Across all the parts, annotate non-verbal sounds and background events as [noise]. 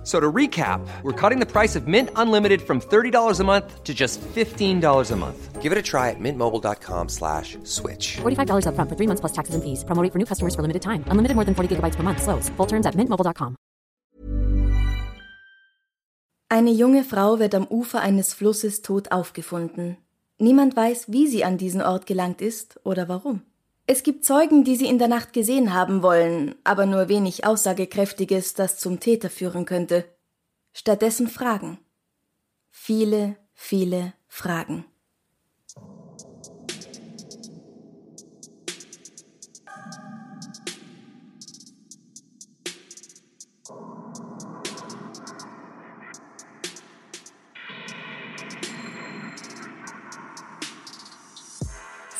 F- So to recap, we're cutting the price of Mint Unlimited from $30 a month to just $15 a month. Give it a try at mintmobile.com slash switch. $45 upfront for three months plus taxes and fees. Promo rate for new customers for limited time. Unlimited more than 40 gigabytes per month. Slows. Full terms at mintmobile.com. Eine junge Frau wird am Ufer eines Flusses tot aufgefunden. Niemand weiß, wie sie an diesen Ort gelangt ist oder warum. Es gibt Zeugen, die sie in der Nacht gesehen haben wollen, aber nur wenig Aussagekräftiges, das zum Täter führen könnte. Stattdessen Fragen. Viele, viele Fragen.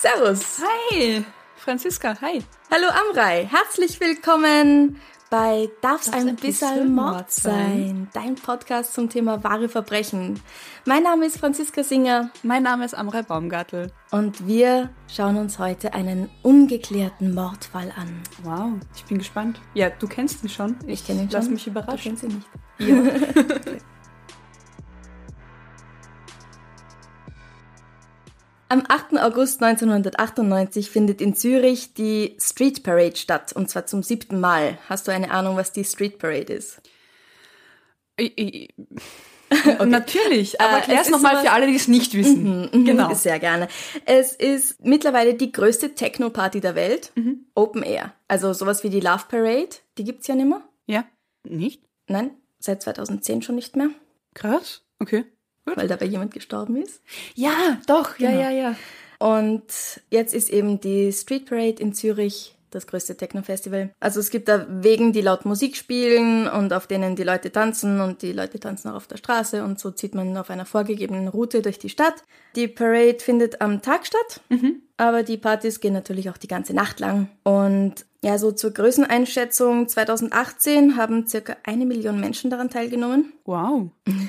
Servus. Hi, Franziska, hi. Hallo Amrei, herzlich willkommen bei Darf's Darf's ein bisschen Mord sein? Dein Podcast zum Thema wahre Verbrechen. Mein Name ist Franziska Singer Mein Name ist Amrei Baumgartel. und wir schauen uns heute einen ungeklärten Mordfall an. Wow, ich bin gespannt. Ja, du kennst ihn schon. Ich kenne ihn Lass schon. mich Du überraschen. kennst ihn nicht. Ja. [laughs] [laughs] Am 8. August 1998 findet in Zürich die Street Parade statt, und zwar zum siebten Mal. Hast du eine Ahnung, was die Street Parade ist? [laughs] I- I- Natürlich, aber Äh, erklär es es nochmal für alle, die es nicht wissen. Genau. Sehr gerne. Es ist mittlerweile die größte Techno-Party der Welt. Mhm. Open Air. Also sowas wie die Love Parade, die gibt's ja nicht mehr. Ja? Nicht? Nein, seit 2010 schon nicht mehr, Krass. Okay. Weil dabei jemand gestorben ist. Ja, doch. Ja, Genau. ja, ja. Und jetzt ist eben die Street Parade in Zürich das größte Techno-Festival. Also es gibt da Wegen, die laut Musik spielen und auf denen die Leute tanzen und die Leute tanzen auch auf der Straße und so zieht man auf einer vorgegebenen Route durch die Stadt. Die Parade findet am Tag statt, aber die Partys gehen natürlich auch die ganze Nacht lang. Und ja, so zur Größeneinschätzung 2018 haben circa eine Million Menschen daran teilgenommen. Wow. [laughs]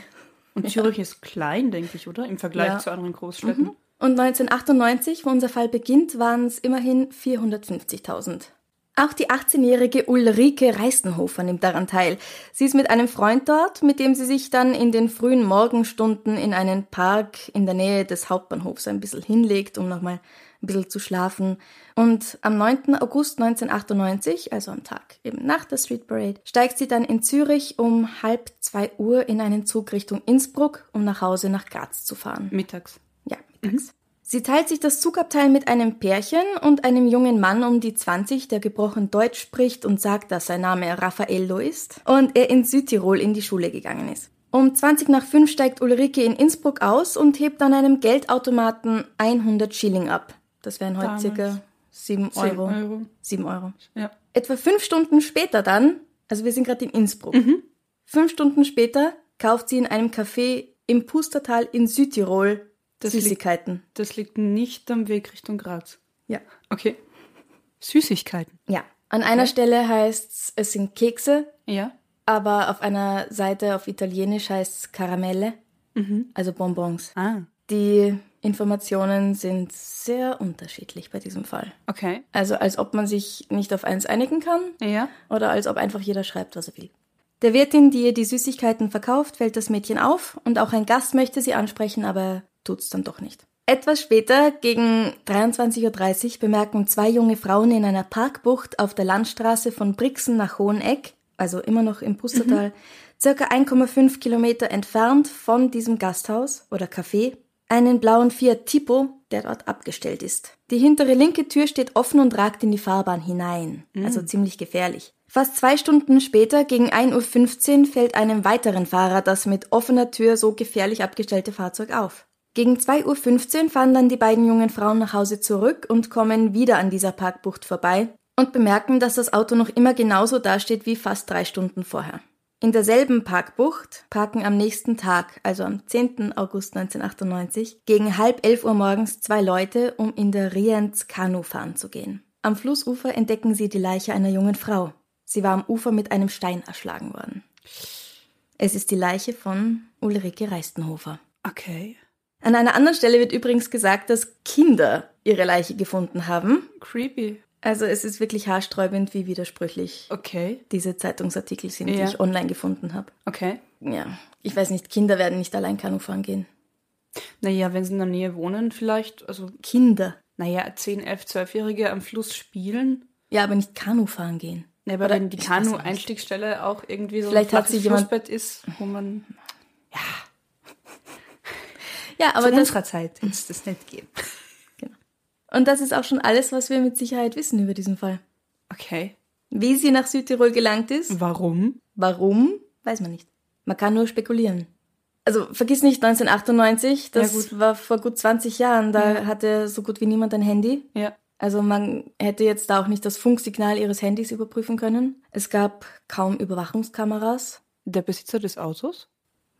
Und Zürich ist klein, denke ich, oder? Im Vergleich Ja. zu anderen Großstädten. Und 1998, wo unser Fall beginnt, waren es immerhin 450.000. Auch die 18-jährige Ulrike Reistenhofer nimmt daran teil. Sie ist mit einem Freund dort, mit dem sie sich dann in den frühen Morgenstunden in einen Park in der Nähe des Hauptbahnhofs ein bisschen hinlegt, um nochmal ein bisschen zu schlafen. Und am 9. August 1998, also am Tag eben nach der Street Parade, steigt sie dann in Zürich um halb zwei Uhr in einen Zug Richtung Innsbruck, um nach Hause nach Graz zu fahren. Mittags. Ja, mittags. Sie teilt sich das Zugabteil mit einem Pärchen und einem jungen Mann um die 20, der gebrochen Deutsch spricht und sagt, dass sein Name Raffaello ist und er in Südtirol in die Schule gegangen ist. Um 20 nach 5 steigt Ulrike in Innsbruck aus und hebt an einem Geldautomaten 100 Schilling ab. Das wären heute Damals. circa 7 Zehn Euro. Euro. 7 Euro. Ja. Etwa fünf Stunden später dann, also wir sind gerade in Innsbruck, fünf Stunden später kauft sie in einem Café im Pustertal in Südtirol Das liegt- Süßigkeiten. Das liegt nicht am Weg Richtung Graz. Ja. Okay. Süßigkeiten. Ja. An einer Stelle heißt's, es sind Kekse, Ja. aber auf einer Seite auf Italienisch heißt's Karamelle, also Bonbons. Ah. Die Informationen sind sehr unterschiedlich bei diesem Fall. Okay. Also als ob man sich nicht auf eins einigen kann Ja. oder als ob einfach jeder schreibt, was er will. Der Wirtin, die ihr die Süßigkeiten verkauft, fällt das Mädchen auf und auch ein Gast möchte sie ansprechen, aber tut's dann doch nicht. Etwas später, gegen 23.30 Uhr, bemerken zwei junge Frauen in einer Parkbucht auf der Landstraße von Brixen nach Hoheneck, also immer noch im Pustertal, circa 1,5 Kilometer entfernt von diesem Gasthaus oder Café, einen blauen Fiat Tipo, der dort abgestellt ist. Die hintere linke Tür steht offen und ragt in die Fahrbahn hinein, also ziemlich gefährlich. Fast zwei Stunden später, gegen 1.15 Uhr, fällt einem weiteren Fahrer das mit offener Tür so gefährlich abgestellte Fahrzeug auf. Gegen 2.15 Uhr fahren dann die beiden jungen Frauen nach Hause zurück und kommen wieder an dieser Parkbucht vorbei und bemerken, dass das Auto noch immer genauso dasteht wie fast drei Stunden vorher. In derselben Parkbucht parken am nächsten Tag, also am 10. August 1998, gegen halb elf Uhr morgens zwei Leute, um in der Rienz Kanu fahren zu gehen. Am Flussufer entdecken sie die Leiche einer jungen Frau. Sie war am Ufer mit einem Stein erschlagen worden. Es ist die Leiche von Ulrike Reistenhofer. Okay. An einer anderen Stelle wird übrigens gesagt, dass Kinder ihre Leiche gefunden haben. Creepy. Also es ist wirklich haarsträubend, wie widersprüchlich Okay. diese Zeitungsartikel sind, Ja. die ich online gefunden habe. Okay. Ja, ich weiß nicht, Kinder werden nicht allein Kanu fahren gehen. Naja, wenn sie in der Nähe wohnen, vielleicht, also, Kinder. naja, 10, 11, 12-Jährige am Fluss spielen. Ja, aber nicht Kanu fahren gehen. Ja, aber Oder wenn die. Kanu-Einstiegsstelle auch irgendwie so Vielleicht ein hat sie jemand- Flussbett ist, wo man Ja, [laughs] aber aber zu das, unserer Zeit wird es das nicht geben. Und das ist auch schon alles, was wir mit Sicherheit wissen über diesen Fall. Okay. Wie sie nach Südtirol gelangt ist, Warum? warum, weiß man nicht. Man kann nur spekulieren. Also vergiss nicht 1998, das Ja, war vor gut 20 Jahren, da hatte so gut wie niemand ein Handy. Ja. Also man hätte jetzt da auch nicht das Funksignal ihres Handys überprüfen können. Es gab kaum Überwachungskameras, Der Besitzer des Autos?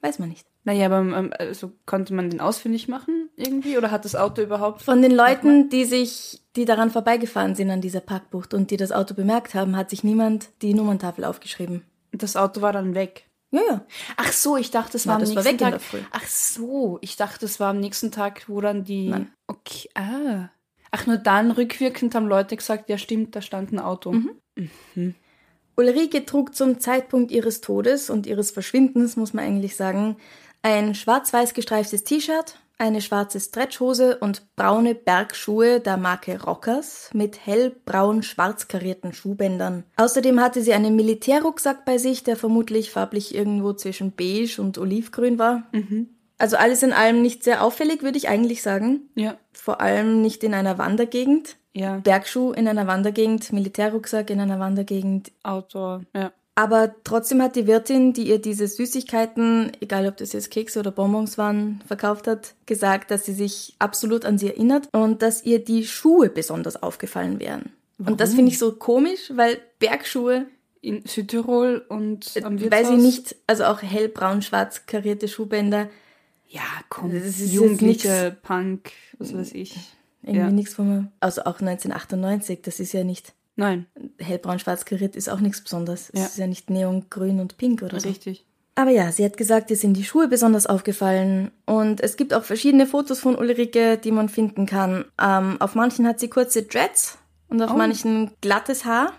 weiß man nicht. Naja, aber ähm, also konnte man den ausfindig machen irgendwie? Oder hat das Auto überhaupt... Von den Leuten, die sich, die daran vorbeigefahren sind an dieser Parkbucht und die das Auto bemerkt haben, hat sich niemand die Nummerntafel aufgeschrieben. Das Auto war dann weg. Ja, ja. Ach so, ich dachte, es war am nächsten Tag. Ach so, ich dachte, es war am nächsten Tag, wo dann die. Nein. Okay, ah. Ach, nur dann rückwirkend haben Leute gesagt, ja stimmt, da stand ein Auto. Mhm. Ulrike trug zum Zeitpunkt ihres Todes und ihres Verschwindens, muss man eigentlich sagen, ein schwarz-weiß gestreiftes T-Shirt, eine schwarze Stretchhose und braune Bergschuhe der Marke Rockers mit hellbraun-schwarz karierten Schuhbändern. Außerdem hatte sie einen Militärrucksack bei sich, der vermutlich farblich irgendwo zwischen beige und olivgrün war. Also alles in allem nicht sehr auffällig, würde ich eigentlich sagen. Ja, Vor allem nicht in einer Wandergegend. ja. Bergschuh in einer Wandergegend, Militärrucksack in einer Wandergegend. Outdoor, ja. Aber trotzdem hat die Wirtin, die ihr diese Süßigkeiten, egal ob das jetzt Kekse oder Bonbons waren, verkauft hat, gesagt, dass sie sich absolut an sie erinnert und dass ihr die Schuhe besonders aufgefallen wären. Und das finde ich so komisch, weil Bergschuhe, In Südtirol und am Äh, weil Wirtshaus. sie nicht, also auch hellbraun-schwarz karierte Schuhbänder, Ja, komm. Das ist Jugendliche, Punk, was weiß ich. irgendwie Ja. nichts von mir. Also auch 1998, das ist ja nicht, Nein, hellbraun-schwarz kariert ist auch nichts Besonderes. Ja. Es ist ja nicht neongrün und pink oder so. richtig. Aber ja, sie hat gesagt, ihr sind die Schuhe besonders aufgefallen. Und es gibt auch verschiedene Fotos von Ulrike, die man finden kann. Ähm, auf manchen hat sie kurze Dreads und auf manchen glattes Haar.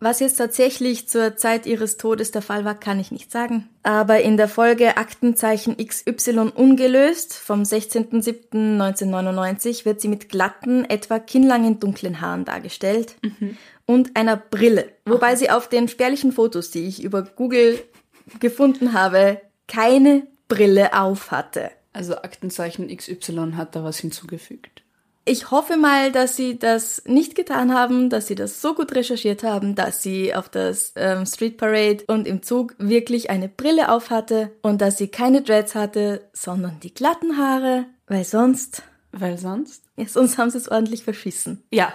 Was jetzt tatsächlich zur Zeit ihres Todes der Fall war, kann ich nicht sagen. Aber in der Folge Aktenzeichen XY ungelöst vom 16.07.1999 wird sie mit glatten, etwa kinnlangen dunklen Haaren dargestellt und einer Brille. Wobei sie auf den spärlichen Fotos, die ich über Google gefunden habe, keine Brille auf hatte. Also Aktenzeichen XY hat da was hinzugefügt. Ich hoffe mal, dass sie das nicht getan haben, dass sie das so gut recherchiert haben, dass sie auf das ähm, Street Parade und im Zug wirklich eine Brille auf hatte und dass sie keine Dreads hatte, sondern die glatten Haare, weil sonst, Weil sonst? ja, sonst haben sie es ordentlich verschissen. Ja.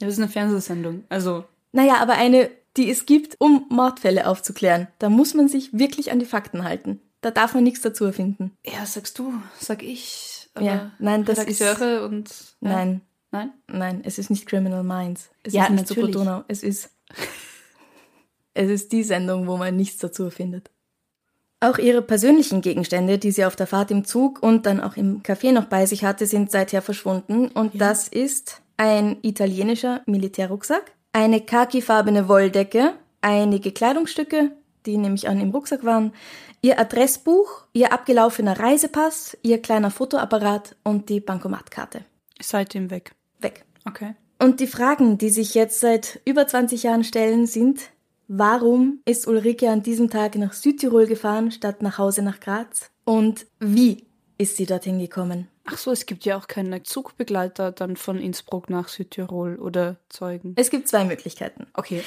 Das ist eine Fernsehsendung. Also, Naja, aber eine, die es gibt, um Mordfälle aufzuklären. Da muss man sich wirklich an die Fakten halten. Da darf man nichts dazu erfinden. ja, sagst du, sag ich. Ja, nein, das ist- Redakteure und. Ja. Nein, Nein? nein, es ist nicht Criminal Minds. Es Ja, ist nicht natürlich. Donau. Es ist, es ist die Sendung, wo man nichts dazu erfindet. Auch ihre persönlichen Gegenstände, die sie auf der Fahrt im Zug und dann auch im Café noch bei sich hatte, sind seither verschwunden. Und das ist ein italienischer Militärrucksack, eine khakifarbene Wolldecke, einige Kleidungsstücke, die nehme ich an im Rucksack waren, ihr Adressbuch, ihr abgelaufener Reisepass, ihr kleiner Fotoapparat und die Bankomatkarte. Seitdem weg. Weg. Okay. Und die Fragen, die sich jetzt seit über 20 Jahren stellen, sind, warum ist Ulrike an diesem Tag nach Südtirol gefahren, statt nach Hause nach Graz? Und wie ist sie dorthin gekommen? Ach so, es gibt ja auch keine Zugbegleiter dann von Innsbruck nach Südtirol oder Zeugen. Es gibt zwei Möglichkeiten. Okay.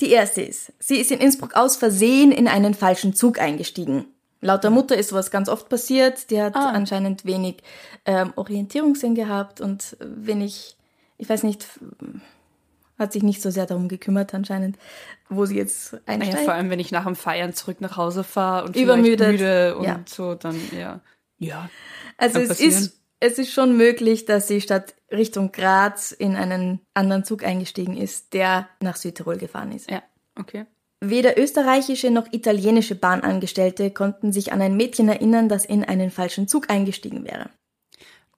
Die erste ist, sie ist in Innsbruck aus Versehen in einen falschen Zug eingestiegen. Laut der Mutter ist sowas ganz oft passiert. Die hat Ah. anscheinend wenig ähm, Orientierungssinn gehabt und wenig, ich weiß nicht, hat sich nicht so sehr darum gekümmert anscheinend, wo sie jetzt einsteigt. vor allem, wenn ich nach dem Feiern zurück nach Hause fahre und Übermüdet. müde und Ja. so, dann ja. Ja. Also es passieren. ist, es ist schon möglich, dass sie statt Richtung Graz in einen anderen Zug eingestiegen ist, der nach Südtirol gefahren ist. Ja. Okay. Weder österreichische noch italienische Bahnangestellte konnten sich an ein Mädchen erinnern, das in einen falschen Zug eingestiegen wäre.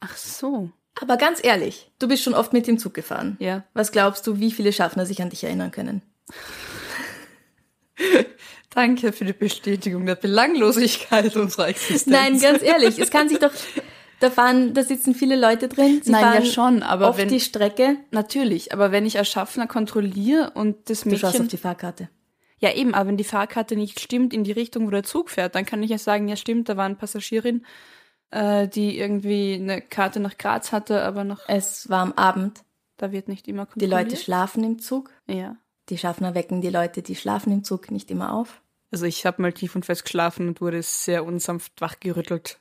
Ach so. Aber ganz ehrlich, du bist schon oft mit dem Zug gefahren. Ja. Was glaubst du, wie viele Schaffner sich an dich erinnern können? Danke für die Bestätigung der Belanglosigkeit unserer Existenz. Nein, ganz ehrlich, es kann sich doch. Da fahren, da sitzen viele Leute drin. Sie Nein, fahren ja schon, aber oft wenn- die Strecke. Natürlich, aber wenn ich als Schaffner kontrolliere und das Du schaust Mädchen... auf die Fahrkarte. Ja, eben, aber wenn die Fahrkarte nicht stimmt in die Richtung, wo der Zug fährt, dann kann ich ja sagen, ja stimmt, da war eine Passagierin, äh, die irgendwie eine Karte nach Graz hatte, aber noch, Es war am Abend. da wird nicht immer Die kontrolliert. Leute schlafen im Zug. Ja. Die Schaffner wecken die Leute, die schlafen im Zug, nicht immer auf. Also ich habe mal tief und fest geschlafen und wurde sehr unsanft wachgerüttelt.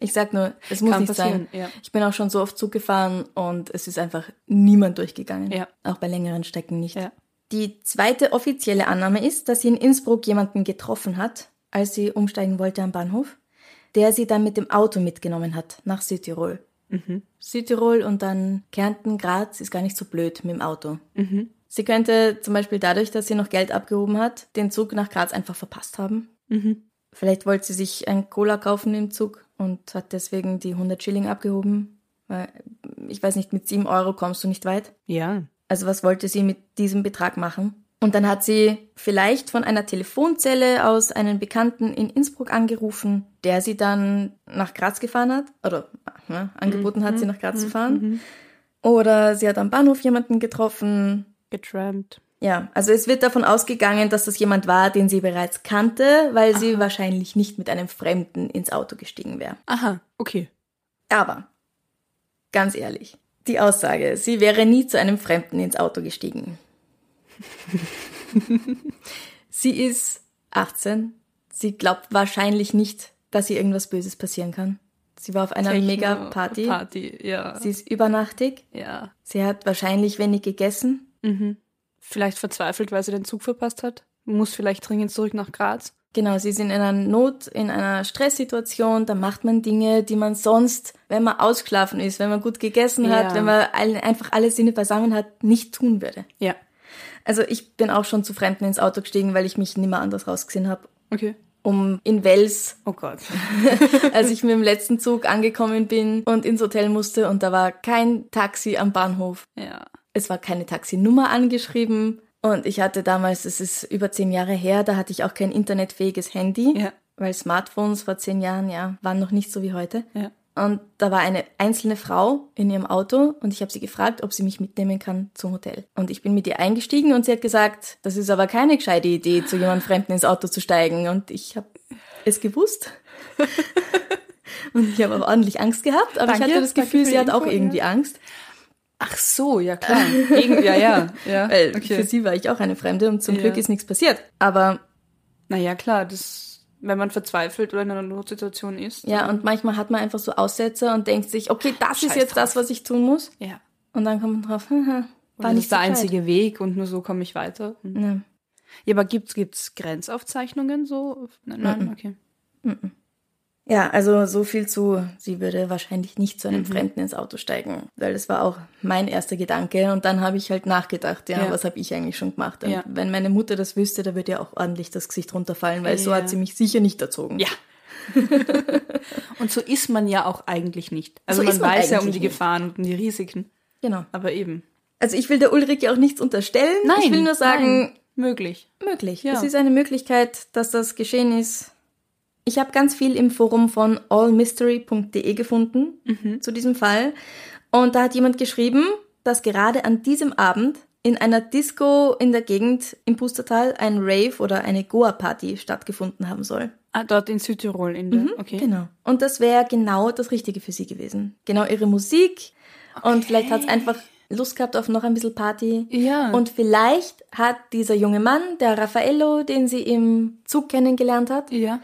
Ich sag nur, es muss Kann nicht sein. ja. Ich bin auch schon so oft Zug gefahren und es ist einfach niemand durchgegangen. Ja. Auch bei längeren Strecken nicht. Ja. Die zweite offizielle Annahme ist, dass sie in Innsbruck jemanden getroffen hat, als sie umsteigen wollte am Bahnhof, der sie dann mit dem Auto mitgenommen hat nach Südtirol. Südtirol und dann Kärnten, Graz ist gar nicht so blöd mit dem Auto. Sie könnte zum Beispiel dadurch, dass sie noch Geld abgehoben hat, den Zug nach Graz einfach verpasst haben. Vielleicht wollte sie sich ein Cola kaufen im Zug und hat deswegen die 100 Schilling abgehoben. Weil, ich weiß nicht, mit 7 Euro kommst du nicht weit. Ja. Also was wollte sie mit diesem Betrag machen? Und dann hat sie vielleicht von einer Telefonzelle aus einen Bekannten in Innsbruck angerufen, der sie dann nach Graz gefahren hat. Oder ne, angeboten hat, sie nach Graz zu fahren. Oder sie hat am Bahnhof jemanden getroffen. Getrampt. Ja, also es wird davon ausgegangen, dass das jemand war, den sie bereits kannte, weil sie wahrscheinlich nicht mit einem Fremden ins Auto gestiegen wäre. Aha, okay. Aber, ganz ehrlich, die Aussage, sie wäre nie zu einem Fremden ins Auto gestiegen. [laughs] sie ist 18. Sie glaubt wahrscheinlich nicht, dass ihr irgendwas Böses passieren kann. Sie war auf einer Techno- Mega-Party. Party, ja. Sie ist übernachtig. ja. Sie hat wahrscheinlich wenig gegessen. Vielleicht verzweifelt, weil sie den Zug verpasst hat. Muss vielleicht dringend zurück nach Graz. Genau, sie sind in einer Not, in einer Stresssituation, da macht man Dinge, die man sonst, wenn man ausgeschlafen ist, wenn man gut gegessen hat, Ja. wenn man einfach alle Sinne beisammen hat, nicht tun würde. Ja. Also ich bin auch schon zu Fremden ins Auto gestiegen, weil ich mich nimmer anders rausgesehen habe. Okay. Um in Wels, Oh Gott. [laughs] als ich mit dem letzten Zug angekommen bin und ins Hotel musste und da war kein Taxi am Bahnhof. Ja. Es war keine Taxinummer angeschrieben und ich hatte damals, das ist über zehn Jahre her, da hatte ich auch kein internetfähiges Handy, Ja. weil Smartphones vor zehn Jahren, ja, waren noch nicht so wie heute. Ja. Und da war eine einzelne Frau in ihrem Auto und ich habe sie gefragt, ob sie mich mitnehmen kann zum Hotel. Und ich bin mit ihr eingestiegen und sie hat gesagt, das ist aber keine gescheite Idee, zu jemand Fremden ins Auto zu steigen. Und ich habe es gewusst. [laughs] und ich habe auch ordentlich Angst gehabt, aber Danke, ich hatte das Gefühl, sie hat auch irgendwie Angst. Ach so, ja klar. Irgend, ja, ja. [laughs] ja. Weil okay. für sie war ich auch eine Fremde und zum Ja. Glück ist nichts passiert. Aber Naja, klar, das, wenn man verzweifelt oder in einer Notsituation ist. ja, und manchmal hat man einfach so Aussätze und denkt sich, okay, das ist Scheiß jetzt drauf. das, was ich tun muss. Ja. Und dann kommt man drauf, [laughs] haha, War war das nicht ist der so einzige Weg und nur so komme ich weiter. Hm. Ja. Ja, aber gibt's gibt's Grenzaufzeichnungen so? Nein, nein okay. Ja, also so viel zu, sie würde wahrscheinlich nicht Mhm. zu einem Fremden ins Auto steigen, weil das war auch mein erster Gedanke und dann habe ich halt nachgedacht, ja, Ja. was habe ich eigentlich schon gemacht? Und Ja. wenn meine Mutter das wüsste, da würde ja auch ordentlich das Gesicht runterfallen, weil so Ja. hat sie mich sicher nicht erzogen. Ja. [laughs] und so ist man ja auch eigentlich nicht. Also So man man weiß ja um die nicht. Gefahren und um die Risiken. Genau. Aber eben. Also ich will der Ulrike auch nichts unterstellen. ich will nur sagen, nein. möglich. möglich. Ja. Es ist eine Möglichkeit, dass das geschehen ist. Ich habe ganz viel im Forum von allmystery.de gefunden Mhm. zu diesem Fall. Und da hat jemand geschrieben, dass gerade an diesem Abend in einer Disco in der Gegend im Pustertal ein Rave oder eine Goa-Party stattgefunden haben soll. Ah, dort in Südtirol in der. okay. Genau. Und das wäre genau das Richtige für sie gewesen. Genau ihre Musik. Und vielleicht hat es einfach Lust gehabt auf noch ein bisschen Party. Ja. Und vielleicht hat dieser junge Mann, der Raffaello, den sie im Zug kennengelernt hat, Ja.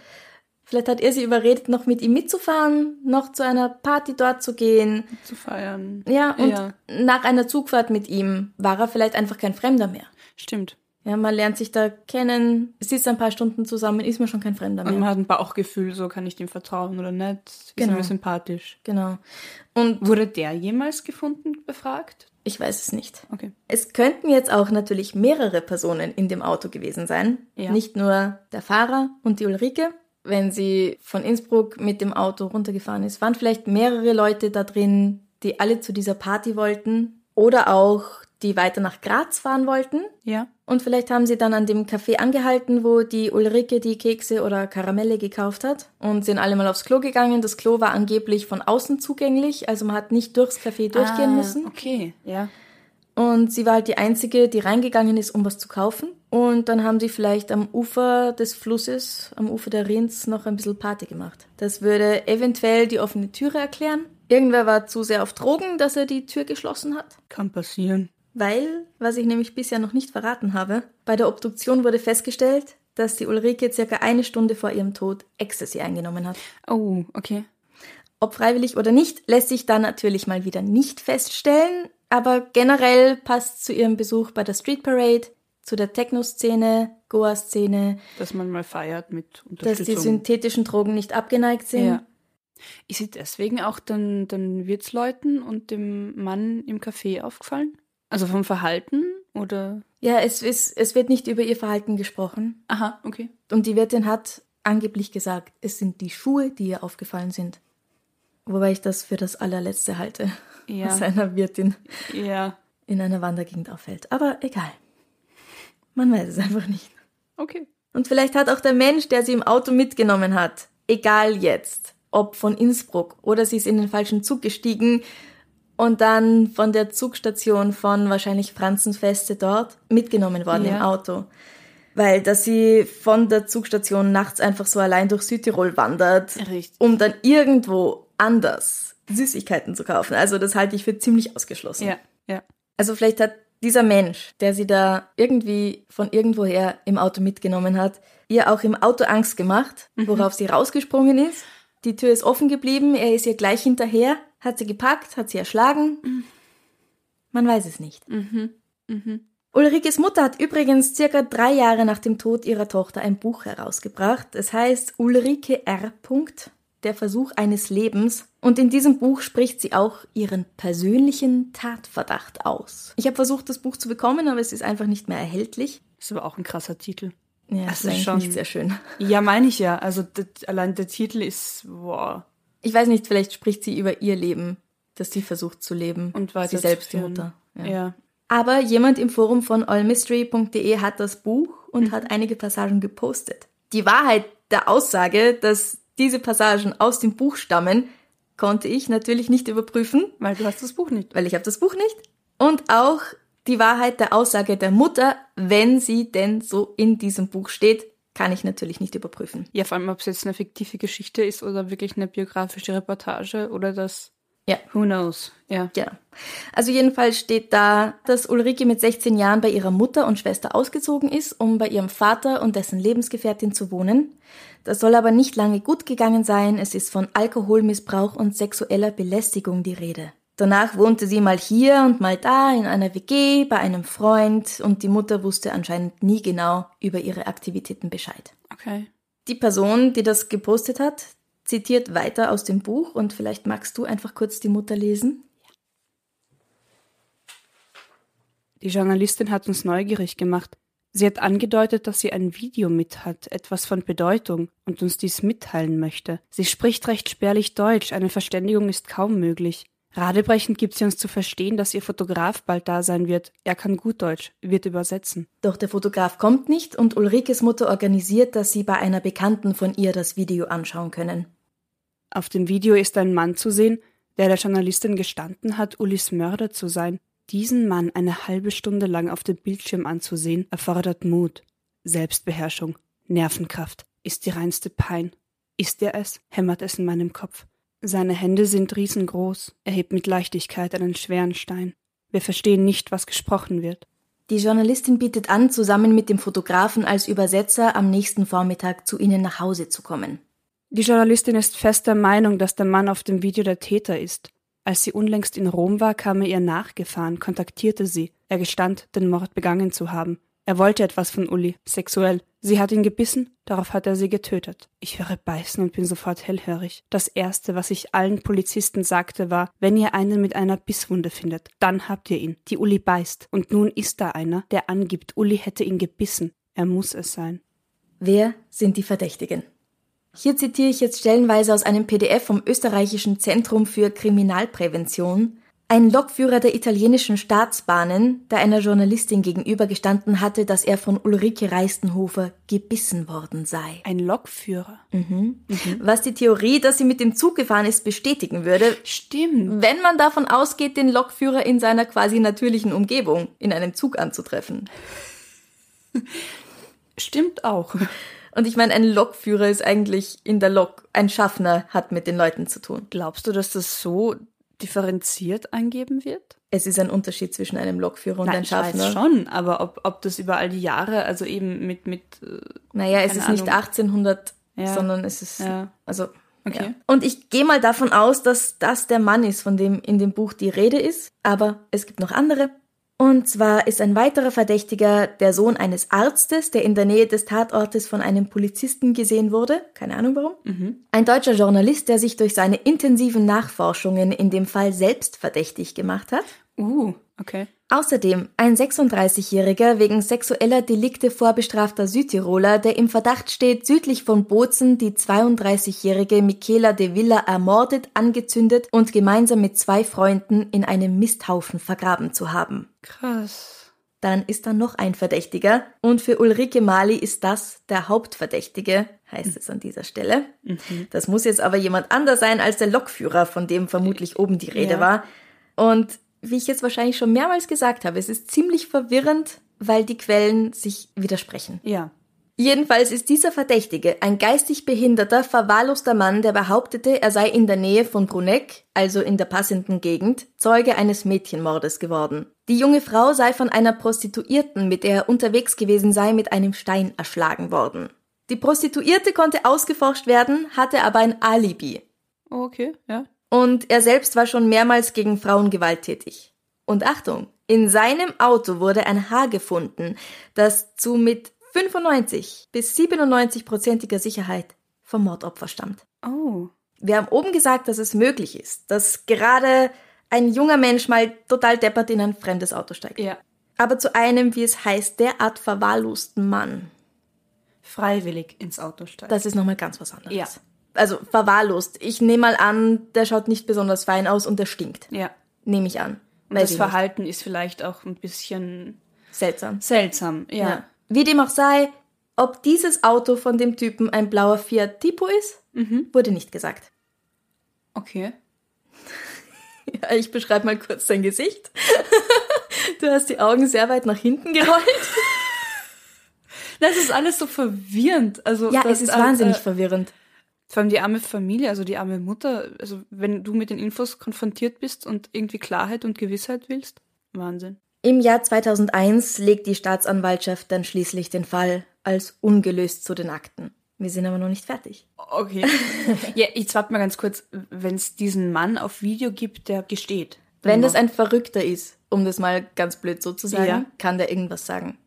Vielleicht hat er sie überredet, noch mit ihm mitzufahren, noch zu einer Party dort zu gehen. Zu feiern. Ja, und Ja. nach einer Zugfahrt mit ihm war er vielleicht einfach kein Fremder mehr. Stimmt. Ja, man lernt sich da kennen, sitzt ein paar Stunden zusammen, ist man schon kein Fremder Und mehr. man hat ein Bauchgefühl, so kann ich dem vertrauen oder nicht. Ist Genau. mir sympathisch. Genau. Und Wurde der jemals gefunden, befragt? Ich weiß es nicht. Okay. Es könnten jetzt auch natürlich mehrere Personen in dem Auto gewesen sein. Ja. Nicht nur der Fahrer und die Ulrike. Wenn sie von Innsbruck mit dem Auto runtergefahren ist, waren vielleicht mehrere Leute da drin, die alle zu dieser Party wollten. Oder auch die weiter nach Graz fahren wollten. Ja. Und vielleicht haben sie dann an dem Café angehalten, wo die Ulrike die Kekse oder Karamelle gekauft hat und sind alle mal aufs Klo gegangen. Das Klo war angeblich von außen zugänglich, also man hat nicht durchs Café durchgehen ah, müssen. Okay, ja. Und sie war halt die Einzige, die reingegangen ist, um was zu kaufen. Und dann haben sie vielleicht am Ufer des Flusses, am Ufer der Rins, noch ein bisschen Party gemacht. Das würde eventuell die offene Türe erklären. Irgendwer war zu sehr auf Drogen, dass er die Tür geschlossen hat. Kann passieren. Weil, was ich nämlich bisher noch nicht verraten habe, bei der Obduktion wurde festgestellt, dass die Ulrike circa eine Stunde vor ihrem Tod Ecstasy eingenommen hat. Oh, okay. Ob freiwillig oder nicht, lässt sich dann natürlich mal wieder nicht feststellen, aber generell passt zu ihrem Besuch bei der Street Parade, zu der Techno-Szene, Goa-Szene, Dass man mal feiert mit dass Unterstützung. die synthetischen Drogen nicht abgeneigt sind. ja. Ist sie deswegen auch den, den Wirtsleuten und dem Mann im Café aufgefallen? Also vom Verhalten oder? Ja, es, ist, es wird nicht über ihr Verhalten gesprochen. Aha, okay. Und die Wirtin hat angeblich gesagt, es sind die Schuhe, die ihr aufgefallen sind. Wobei ich das für das allerletzte halte, Ja. was einer Wirtin Ja, in einer Wandergegend auffällt. Aber egal. Man weiß es einfach nicht. okay. Und vielleicht hat auch der Mensch, der sie im Auto mitgenommen hat, egal jetzt, ob von Innsbruck oder sie ist in den falschen Zug gestiegen und dann von der Zugstation von wahrscheinlich Franzenfeste dort mitgenommen worden Ja. im Auto. Weil, dass sie von der Zugstation nachts einfach so allein durch Südtirol wandert, Richtig. um dann irgendwo anders Süßigkeiten zu kaufen. Also das halte ich für ziemlich ausgeschlossen. Ja, ja. Also vielleicht hat dieser Mensch, der sie da irgendwie von irgendwoher im Auto mitgenommen hat, ihr auch im Auto Angst gemacht, worauf sie rausgesprungen ist. Die Tür ist offen geblieben, er ist ihr gleich hinterher, hat sie gepackt, hat sie erschlagen. Man weiß es nicht. Ulrikes Mutter hat übrigens circa drei Jahre nach dem Tod ihrer Tochter ein Buch herausgebracht. Es heißt Ulrike R. Der Versuch eines Lebens. Und in diesem Buch spricht sie auch ihren persönlichen Tatverdacht aus. Ich habe versucht, das Buch zu bekommen, aber es ist einfach nicht mehr erhältlich. Ist aber auch ein krasser Titel. Ja, Das das ist schon- nicht sehr schön. Ja, meine ich ja. Also das, allein der Titel ist, wow. Ich weiß nicht, vielleicht spricht sie über ihr Leben, dass sie versucht zu leben. Und sie selbst die. Mutter. Ja. Aber jemand im Forum von allmystery.de hat das Buch Mhm. und hat einige Passagen gepostet. Die Wahrheit der Aussage, dass diese Passagen aus dem Buch stammen, konnte ich natürlich nicht überprüfen, Weil du hast das Buch nicht. weil ich habe das Buch nicht. Und auch die Wahrheit der Aussage der Mutter, wenn sie denn so in diesem Buch steht, kann ich natürlich nicht überprüfen. Ja, vor allem, ob es jetzt eine fiktive Geschichte ist oder wirklich eine biografische Reportage oder das. Ja. Who knows? Ja. Ja. Also jedenfalls steht da, dass Ulrike mit 16 Jahren bei ihrer Mutter und Schwester ausgezogen ist, um bei ihrem Vater und dessen Lebensgefährtin zu wohnen. Das soll aber nicht lange gut gegangen sein. Es ist von Alkoholmissbrauch und sexueller Belästigung die Rede. Danach wohnte sie mal hier und mal da in einer WG bei einem Freund und die Mutter wusste anscheinend nie genau über ihre Aktivitäten Bescheid. Okay. Die Person, die das gepostet hat, zitiert weiter aus dem Buch und vielleicht magst du einfach kurz die Mutter lesen. Die Journalistin hat uns neugierig gemacht. Sie hat angedeutet, dass sie ein Video mit hat, etwas von Bedeutung, und uns dies mitteilen möchte. Sie spricht recht spärlich Deutsch, eine Verständigung ist kaum möglich. Radebrechend gibt sie uns zu verstehen, dass ihr Fotograf bald da sein wird. Er kann gut Deutsch, wird übersetzen. Doch der Fotograf kommt nicht und Ulrikes Mutter organisiert, dass sie bei einer Bekannten von ihr das Video anschauen können. Auf dem Video ist ein Mann zu sehen, der der Journalistin gestanden hat, Ulis Mörder zu sein. Diesen Mann eine halbe Stunde lang auf dem Bildschirm anzusehen, erfordert Mut, Selbstbeherrschung, Nervenkraft, ist die reinste Pein. Ist er es? hämmert es in meinem Kopf. Seine Hände sind riesengroß, er hebt mit Leichtigkeit einen schweren Stein. Wir verstehen nicht, was gesprochen wird. Die Journalistin bietet an, zusammen mit dem Fotografen als Übersetzer am nächsten Vormittag zu ihnen nach Hause zu kommen. Die Journalistin ist fest der Meinung, dass der Mann auf dem Video der Täter ist. Als sie unlängst in Rom war, kam er ihr nachgefahren, kontaktierte sie. Er gestand, den Mord begangen zu haben. Er wollte etwas von Uli, sexuell. Sie hat ihn gebissen, darauf hat er sie getötet. Ich höre beißen und bin sofort hellhörig. Das erste, was ich allen Polizisten sagte, war, wenn ihr einen mit einer Bisswunde findet, dann habt ihr ihn. Die Uli beißt. Und nun ist da einer, der angibt, Uli hätte ihn gebissen. Er muss es sein. Wer sind die Verdächtigen? Hier zitiere ich jetzt stellenweise aus einem PDF vom österreichischen Zentrum für Kriminalprävention. Ein Lokführer der italienischen Staatsbahnen, der einer Journalistin gegenübergestanden hatte, dass er von Ulrike Reistenhofer gebissen worden sei. Ein Lokführer. Was die Theorie, dass sie mit dem Zug gefahren ist, bestätigen würde, Stimmt. wenn man davon ausgeht, den Lokführer in seiner quasi natürlichen Umgebung in einem Zug anzutreffen. Stimmt auch. Und ich meine, ein Lokführer ist eigentlich in der Lok, ein Schaffner hat mit den Leuten zu tun. Glaubst du, dass das so differenziert angeben wird? Es ist ein Unterschied zwischen einem Lokführer und Nein, einem ich weiß Schaffner. schon, aber ob, ob das über all die Jahre, also eben mit, mit äh, Naja, es ist nicht Ahnung. 1800, Ja. sondern es ist, Ja. also, Okay. ja. Und ich gehe mal davon aus, dass das der Mann ist, von dem in dem Buch die Rede ist, aber es gibt noch andere. Und zwar ist ein weiterer Verdächtiger der Sohn eines Arztes, der in der Nähe des Tatortes von einem Polizisten gesehen wurde. Keine Ahnung warum. Ein deutscher Journalist, der sich durch seine intensiven Nachforschungen in dem Fall selbst verdächtig gemacht hat. Uh, okay. Außerdem ein 36-Jähriger wegen sexueller Delikte vorbestrafter Südtiroler, der im Verdacht steht, südlich von Bozen die 32-jährige Michaela de Villa ermordet, angezündet und gemeinsam mit zwei Freunden in einem Misthaufen vergraben zu haben. Krass. Dann ist da noch ein Verdächtiger und für Ulrike Mali ist das der Hauptverdächtige, heißt es an dieser Stelle. Das muss jetzt aber jemand anders sein als der Lokführer, von dem vermutlich oben die Rede Ja. war. Und wie ich jetzt wahrscheinlich schon mehrmals gesagt habe, es ist ziemlich verwirrend, weil die Quellen sich widersprechen. Ja. Jedenfalls ist dieser Verdächtige ein geistig behinderter, verwahrloster Mann, der behauptete, er sei in der Nähe von Bruneck, also in der passenden Gegend, Zeuge eines Mädchenmordes geworden. Die junge Frau sei von einer Prostituierten, mit der er unterwegs gewesen sei, mit einem Stein erschlagen worden. Die Prostituierte konnte ausgeforscht werden, hatte aber ein Alibi. Oh, okay, ja. Und er selbst war schon mehrmals gegen Frauen gewalttätig. Und Achtung, in seinem Auto wurde ein Haar gefunden, das zu mit 95 bis 97 prozentiger Sicherheit vom Mordopfer stammt. Oh. Wir haben oben gesagt, dass es möglich ist, dass gerade ein junger Mensch mal total deppert in ein fremdes Auto steigt. Ja. Aber zu einem, wie es heißt, derart verwahrlosten Mann, Freiwillig ins Auto steigen. das ist nochmal ganz was anderes. Ja. Also verwahrlost. Ich nehme mal an, der schaut nicht besonders fein aus und der stinkt. ja. Nehme ich an. Und das Verhalten ist vielleicht auch ein bisschen nicht. Seltsam. seltsam. Ja. Ja. Wie dem auch sei, ob dieses Auto von dem Typen ein blauer Fiat Tipo ist, Mhm. wurde nicht gesagt. Okay. Ja, [laughs] ich beschreibe mal kurz sein Gesicht. [laughs] Du hast die Augen sehr weit nach hinten gerollt. [laughs] Das ist alles so verwirrend. Also Ja, das, es ist wahnsinnig äh, verwirrend. Vor allem die arme Familie, also die arme Mutter. Also wenn du mit den Infos konfrontiert bist und irgendwie Klarheit und Gewissheit willst, Wahnsinn. Im Jahr 2001 legt die Staatsanwaltschaft dann schließlich den Fall als ungelöst zu den Akten. Wir sind aber noch nicht fertig. Okay. [laughs] ja, jetzt warte mal ganz kurz, wenn es diesen Mann auf Video gibt, der gesteht. Wenn das ein Verrückter ist, um das mal ganz blöd so zu sagen, Ja. kann der irgendwas sagen.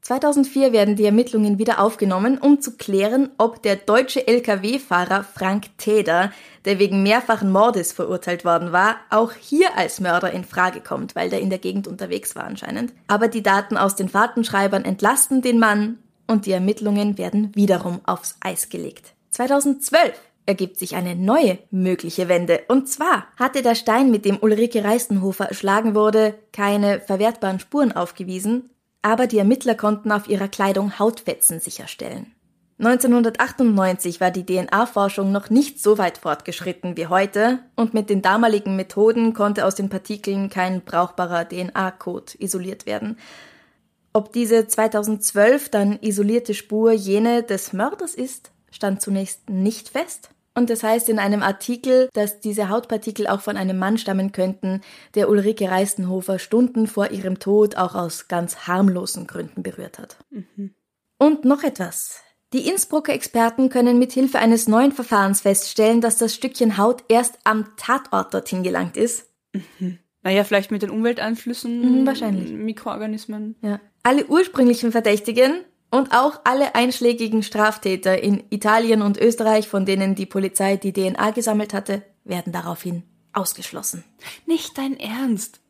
2004 werden die Ermittlungen wieder aufgenommen, um zu klären, ob der deutsche Lkw-Fahrer Frank Teder, der wegen mehrfachen Mordes verurteilt worden war, auch hier als Mörder in Frage kommt, weil der in der Gegend unterwegs war anscheinend. Aber die Daten aus den Fahrtenschreibern entlasten den Mann und die Ermittlungen werden wiederum aufs Eis gelegt. 2012 ergibt sich eine neue mögliche Wende. Und zwar hatte der Stein, mit dem Ulrike Reistenhofer erschlagen wurde, keine verwertbaren Spuren aufgewiesen, aber die Ermittler konnten auf ihrer Kleidung Hautfetzen sicherstellen. 1998 war die DNA-Forschung noch nicht so weit fortgeschritten wie heute und mit den damaligen Methoden konnte aus den Partikeln kein brauchbarer DNA-Code isoliert werden. Ob diese 2012 dann isolierte Spur jene des Mörders ist, stand zunächst nicht fest. Und das heißt in einem Artikel, dass diese Hautpartikel auch von einem Mann stammen könnten, der Ulrike Reistenhofer Stunden vor ihrem Tod auch aus ganz harmlosen Gründen berührt hat. Und noch etwas. Die Innsbrucker Experten können mit Hilfe eines neuen Verfahrens feststellen, dass das Stückchen Haut erst am Tatort dorthin gelangt ist. Naja, vielleicht mit den Umwelteinflüssen. Mhm, wahrscheinlich. Mikroorganismen. Ja. Alle ursprünglichen Verdächtigen, Und auch alle einschlägigen Straftäter in Italien und Österreich, von denen die Polizei die DNA gesammelt hatte, werden daraufhin ausgeschlossen. Nicht dein Ernst.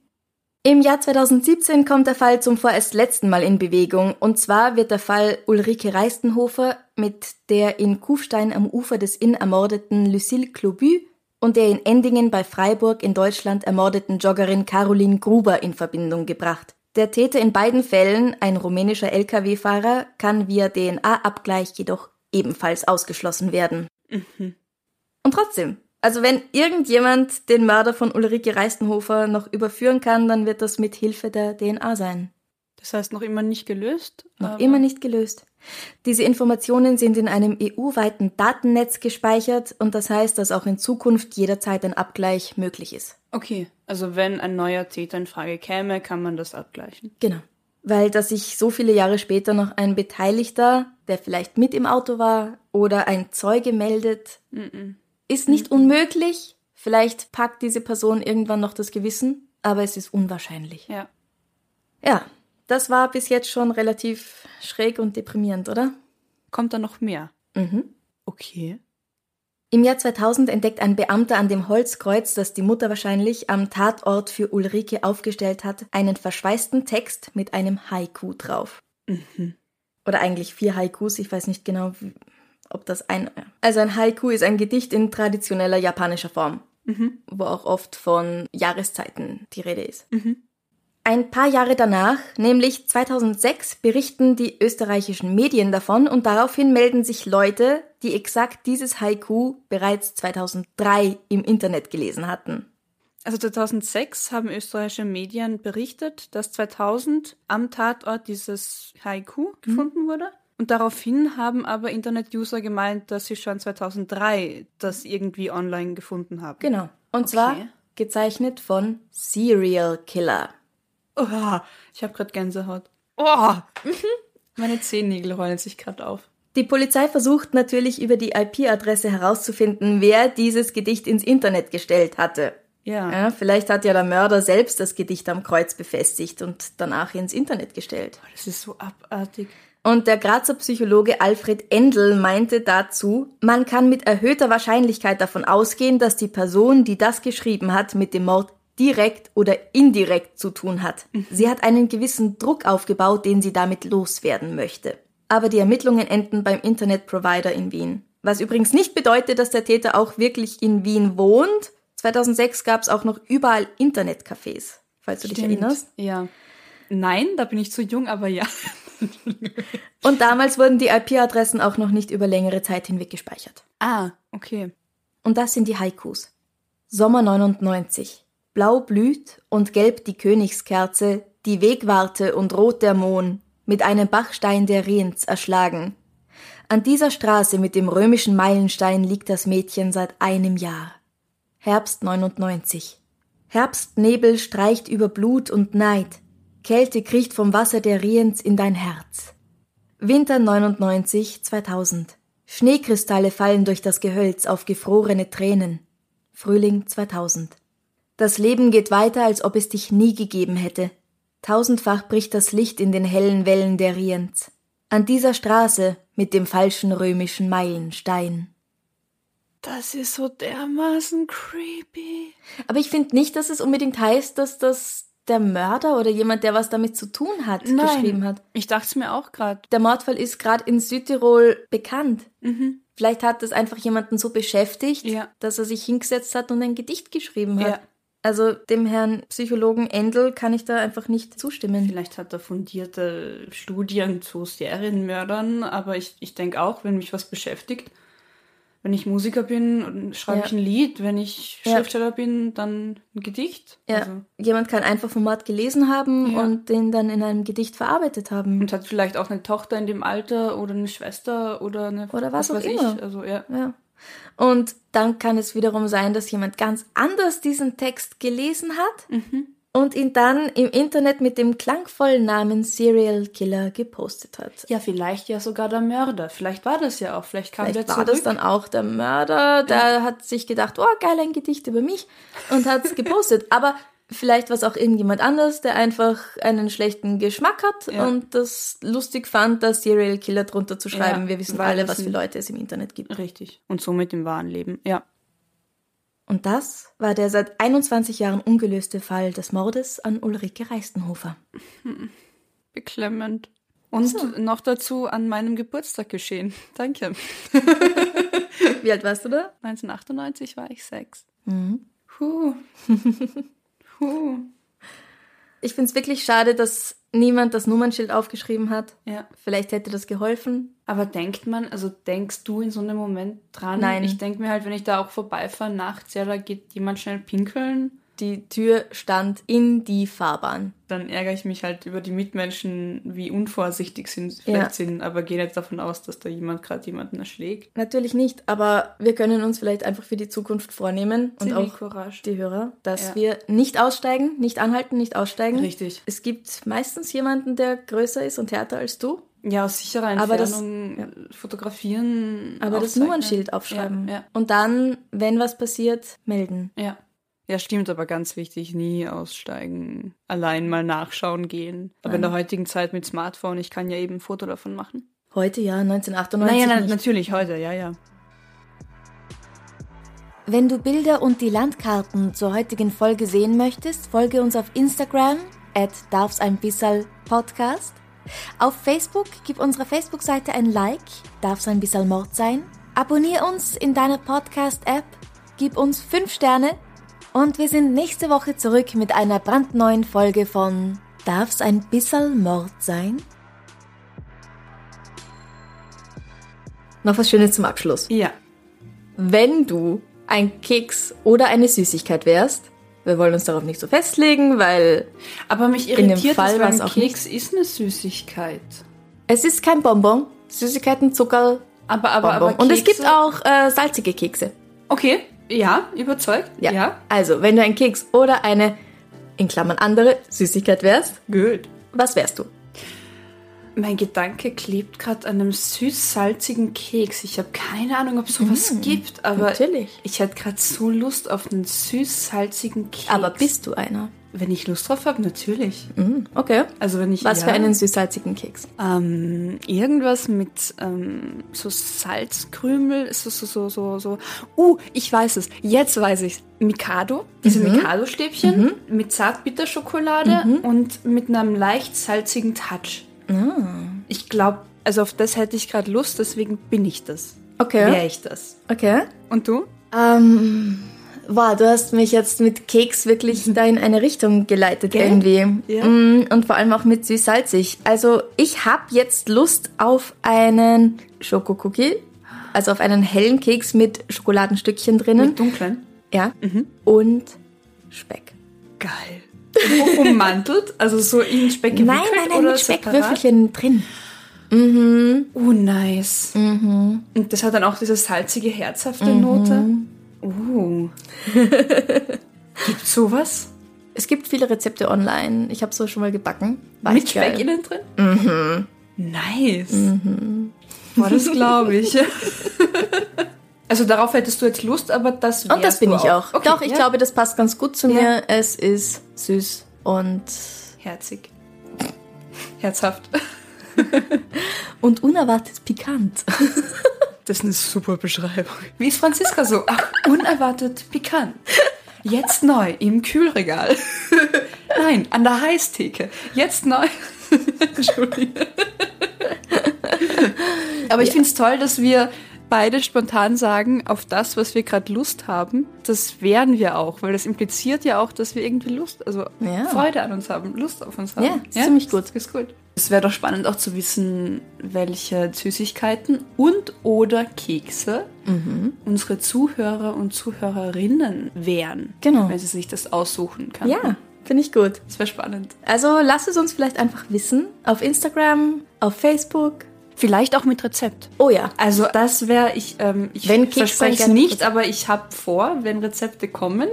Im Jahr 2017 kommt der Fall zum vorerst letzten Mal in Bewegung. Und zwar wird der Fall Ulrike Reistenhofer mit der in Kufstein am Ufer des Inn ermordeten Lucille Clobü und der in Endingen bei Freiburg in Deutschland ermordeten Joggerin Caroline Gruber in Verbindung gebracht. Der Täter in beiden Fällen, ein rumänischer Lkw-Fahrer, kann via DNA-Abgleich jedoch ebenfalls ausgeschlossen werden. Mhm. Und trotzdem, also wenn irgendjemand den Mörder von Ulrike Reistenhofer noch überführen kann, dann wird das mit Hilfe der DNA sein. Das heißt, noch immer nicht gelöst? Noch immer nicht gelöst. Diese Informationen sind in einem EU-weiten Datennetz gespeichert und das heißt, dass auch in Zukunft jederzeit ein Abgleich möglich ist. Okay, also wenn ein neuer Täter in Frage käme, kann man das abgleichen. Genau. Weil, dass sich so viele Jahre später noch ein Beteiligter, der vielleicht mit im Auto war, oder ein Zeuge meldet, ist nicht unmöglich. Vielleicht packt diese Person irgendwann noch das Gewissen, aber es ist unwahrscheinlich. Ja. Ja, das war bis jetzt schon relativ schräg und deprimierend, oder? Kommt da noch mehr? Mhm. Okay. Im Jahr 2000 entdeckt ein Beamter an dem Holzkreuz, das die Mutter wahrscheinlich am Tatort für Ulrike aufgestellt hat, einen verschweißten Text mit einem Haiku drauf. Oder eigentlich vier Haikus, ich weiß nicht genau, ob das ein... Also ein Haiku ist ein Gedicht in traditioneller japanischer Form, wo auch oft von Jahreszeiten die Rede ist. Ein paar Jahre danach, nämlich 2006, berichten die österreichischen Medien davon und daraufhin melden sich Leute, die exakt dieses Haiku bereits 2003 im Internet gelesen hatten. Also 2006 haben österreichische Medien berichtet, dass 2000 am Tatort dieses Haiku gefunden wurde. Und daraufhin haben aber Internet-User gemeint, dass sie schon 2003 das irgendwie online gefunden haben. Genau. Und Okay. zwar gezeichnet von Serial Killer. Oh, ich habe gerade Gänsehaut. Oh, meine Zehennägel rollen sich gerade auf. Die Polizei versucht natürlich über die IP-Adresse herauszufinden, wer dieses Gedicht ins Internet gestellt hatte. Ja. Ja, vielleicht hat ja der Mörder selbst das Gedicht am Kreuz befestigt und danach ins Internet gestellt. Das ist so abartig. Und der Grazer Psychologe Alfred Endel meinte dazu, man kann mit erhöhter Wahrscheinlichkeit davon ausgehen, dass die Person, die das geschrieben hat, mit dem Mord direkt oder indirekt zu tun hat. Sie hat einen gewissen Druck aufgebaut, den sie damit loswerden möchte. Aber die Ermittlungen enden beim Internetprovider in Wien. Was übrigens nicht bedeutet, dass der Täter auch wirklich in Wien wohnt. 2006 gab es auch noch überall Internetcafés, falls du dich erinnerst. Ja. Nein, da bin ich zu jung, aber ja. [laughs] Und damals wurden die IP-Adressen auch noch nicht über längere Zeit hinweg gespeichert. Ah, okay. Und das sind die Haikus. Sommer 99. Blau blüht und gelb die Königskerze, die Wegwarte und rot der Mohn, mit einem Bachstein der Rienz erschlagen. An dieser Straße mit dem römischen Meilenstein liegt das Mädchen seit einem Jahr. Herbst 99. Herbstnebel streicht über Blut und Neid. Kälte kriecht vom Wasser der Rienz in dein Herz. Winter 99, 2000. Schneekristalle fallen durch das Gehölz auf gefrorene Tränen. Frühling 2000. Das Leben geht weiter, als ob es dich nie gegeben hätte. Tausendfach bricht das Licht in den hellen Wellen der Rienz. An dieser Straße mit dem falschen römischen Meilenstein. Das ist so dermaßen creepy. Aber ich finde nicht, dass es unbedingt heißt, dass das der Mörder oder jemand, der was damit zu tun hat, geschrieben hat. Ich dachte es mir auch gerade. Der Mordfall ist gerade in Südtirol bekannt. Vielleicht hat das einfach jemanden so beschäftigt, Ja. dass er sich hingesetzt hat und ein Gedicht geschrieben hat. Ja. Also dem Herrn Psychologen Endel kann ich da einfach nicht zustimmen. Vielleicht hat er fundierte Studien zu Serienmördern, aber ich, ich denke auch, wenn mich was beschäftigt, wenn ich Musiker bin, schreibe Ja. ich ein Lied, wenn ich Ja. Schriftsteller bin, dann ein Gedicht. Ja, Also, jemand kann einfach vom Mord gelesen haben Ja. und den dann in einem Gedicht verarbeitet haben. und hat vielleicht auch eine Tochter in dem Alter oder eine Schwester oder eine Oder was auch weiß immer. ich. Also ja. Ja. Und dann kann es wiederum sein, dass jemand ganz anders diesen Text gelesen hat Mhm. und ihn dann im Internet mit dem klangvollen Namen Serial Killer gepostet hat. Ja, vielleicht ja sogar der Mörder. Vielleicht war das ja auch. Vielleicht kam Vielleicht der war zurück. das dann auch der Mörder, der hat sich gedacht, oh geil, ein Gedicht über mich und hat es gepostet. Aber Vielleicht war es auch irgendjemand anders, der einfach einen schlechten Geschmack hat Ja. und das lustig fand, da Serial Killer drunter zu schreiben. Ja, Wir wissen alle, was für Leute es im Internet gibt. Richtig. Und somit im wahren Leben. Ja. Und das war der seit 21 Jahren ungelöste Fall des Mordes an Ulrike Reistenhofer. Beklemmend. Und noch dazu an meinem Geburtstag geschehen. [laughs] Danke. Wie alt warst du da? 1998 war ich sechs. Mhm. Huh. [laughs] huh. Ich finde es wirklich schade, dass niemand das Nummernschild aufgeschrieben hat. Ja. Vielleicht hätte das geholfen. Aber denkt man, also denkst du in so einem Moment dran? Nein. Ich denke mir halt, wenn ich da auch vorbeifahre nachts, ja, da geht jemand schnell pinkeln, Die Tür stand in die Fahrbahn. dann ärgere ich mich halt über die Mitmenschen, wie unvorsichtig sie vielleicht Ja. sind, aber gehe nicht davon aus, dass da jemand gerade jemanden erschlägt. Natürlich nicht, aber wir können uns vielleicht einfach für die Zukunft vornehmen und auch Zivilcourage. die Hörer, dass Ja. wir nicht aussteigen, nicht anhalten, nicht aussteigen. Richtig. Es gibt meistens jemanden, der größer ist und härter als du, Ja, aus sicherer Aber das- Entfernung fotografieren. aber das aufzeichnen. Nummernschild aufschreiben. Ja, Und dann, wenn was passiert, melden. ja, ja. Stimmt, aber ganz wichtig, nie aussteigen, allein mal nachschauen gehen. Aber in der heutigen Zeit mit Smartphone, ich kann ja eben ein Foto davon machen. Heute ja, 1998 Naja, na, natürlich, heute, ja, ja. Wenn du Bilder und die Landkarten zur heutigen Folge sehen möchtest, folge uns auf Instagram at darf's ein bissal Podcast. Auf Facebook gib unserer Facebook-Seite ein Like, darf's ein bissal Mord sein. Abonnier uns in deiner Podcast-App, gib uns 5 Sterne und wir sind nächste Woche zurück mit einer brandneuen Folge von Darf's ein bissal Mord sein? Noch was Schönes zum Abschluss. Ja. Wenn du ein Keks oder eine Süßigkeit wärst, wir wollen uns darauf nicht so festlegen, weil Aber mich In dem irritiert Fall das, weil ein auch Keks ist eine Süßigkeit. es ist kein Bonbon. Süßigkeiten, Zucker, Aber, aber, Bonbon. aber Und es gibt Kekse- auch äh, salzige Kekse. Okay, ja, überzeugt. Ja. ja. Also, wenn du ein Keks oder eine, in Klammern andere, Süßigkeit wärst, Gut. was wärst du? Mein Gedanke klebt gerade an einem süß-salzigen Keks. Ich habe keine Ahnung, ob es sowas gibt, aber Mm, natürlich. ich hätte gerade so Lust auf einen süß-salzigen Keks. Aber bist du einer? Wenn ich Lust drauf habe, natürlich. Okay. Also wenn ich Was ja, für einen süß-salzigen Keks? ähm, irgendwas mit ähm, so Salzkrümel, so so so so so. Uh, ich weiß es. Jetzt weiß ich. Mikado, diese Mhm. Mikado-Stäbchen mit Zartbitterschokolade und mit einem leicht salzigen Touch. Ah. Ich glaube, also auf das hätte ich gerade Lust, deswegen bin ich das. Okay. Wäre ich das. Okay. Und du? Ähm, wow, du hast mich jetzt mit Keks wirklich da in eine Richtung geleitet Gell? irgendwie. Ja. Mm, Und vor allem auch mit süß-salzig. Also ich habe jetzt Lust auf einen Schokokookie, also auf einen hellen Keks mit Schokoladenstückchen drinnen. Mit dunklen? ja. Und Speck. Geil. Um- Ummantelt? Also so in Speck gewickelt Nein, nein, nein, oder mit? Speckwürfelchen drin. Oh, nice. Und das hat dann auch diese salzige, herzhafte Note. Uh. Gibt's sowas? Es gibt viele Rezepte online. Ich habe so schon mal gebacken. War Mit Speck innen drin? Mhm. Nice. Boah, das glaube ich. [laughs] also darauf hättest du jetzt Lust, aber das Und das bin ich auch. Okay, Doch, ich ja. glaube, das passt ganz gut zu Ja. mir. Es ist süß und, Herzig. Herzhaft. [laughs] und unerwartet pikant. [laughs] Das ist eine super Beschreibung. Wie ist Franziska so? Ach, unerwartet pikant. Jetzt neu im Kühlregal. [laughs] Nein, an der Heißtheke. Jetzt neu. [laughs] Entschuldigung. Aber ich finde es toll, dass wir beide spontan sagen, auf das, was wir gerade Lust haben, das wären wir auch, weil das impliziert ja auch, dass wir irgendwie Lust, also Ja. Freude an uns haben, Lust auf uns haben. Ja, ist ziemlich gut. Ist gut. Es wäre doch spannend auch zu wissen, welche Süßigkeiten und oder Kekse Mhm. unsere Zuhörer und Zuhörerinnen wären. Genau. Wenn sie sich das aussuchen können. Ja, finde ich gut. Das wäre spannend. Also lass es uns vielleicht einfach wissen. Auf Instagram, auf Facebook. Vielleicht auch mit Rezept. Oh ja. Also das wäre ich, ähm, ich Wenn verspreche es nicht, aber ich habe vor, wenn Rezepte kommen,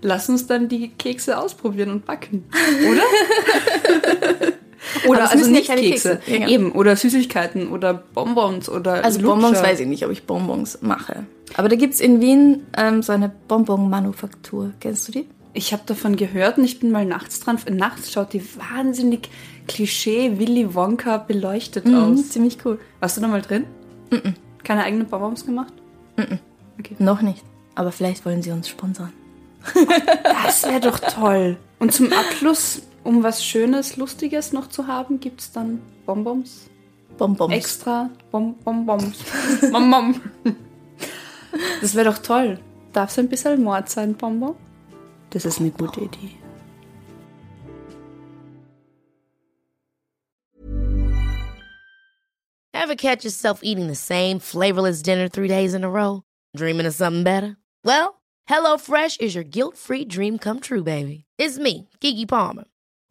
lass uns dann die Kekse ausprobieren und backen, [laughs] oder? [laughs] [laughs] oder es also ja nicht keine Kekse, Kekse. Ja, ja. eben oder Süßigkeiten oder Bonbons oder Also Lutscher. Bonbons weiß ich nicht, ob ich Bonbons mache. Aber da gibt's in Wien ähm, so eine Bonbon-Manufaktur. Kennst du die? Ich habe davon gehört und ich bin mal nachts dran. Nachts schaut die wahnsinnig Klischee Willy Wonka beleuchtet Mhm, aus. ziemlich cool. Warst du da mal drin? Keine eigenen Bonbons gemacht? Noch nicht. Aber vielleicht wollen sie uns sponsern. [laughs] Das wäre doch toll. Und zum Abschluss, um was Schönes, Lustiges noch zu haben, gibt es dann Bonbons. Bonbons. Extra Bom Bonbons. [laughs] Bonbon. Das wäre doch toll. Darf es ein bisschen Mord sein, Bonbon? Das ist eine gute Idee. Ever catch yourself eating the same flavorless dinner three days in a row? Dreaming of something better? Well, HelloFresh is your guilt free dream come true, baby. It's me, Kiki Palmer.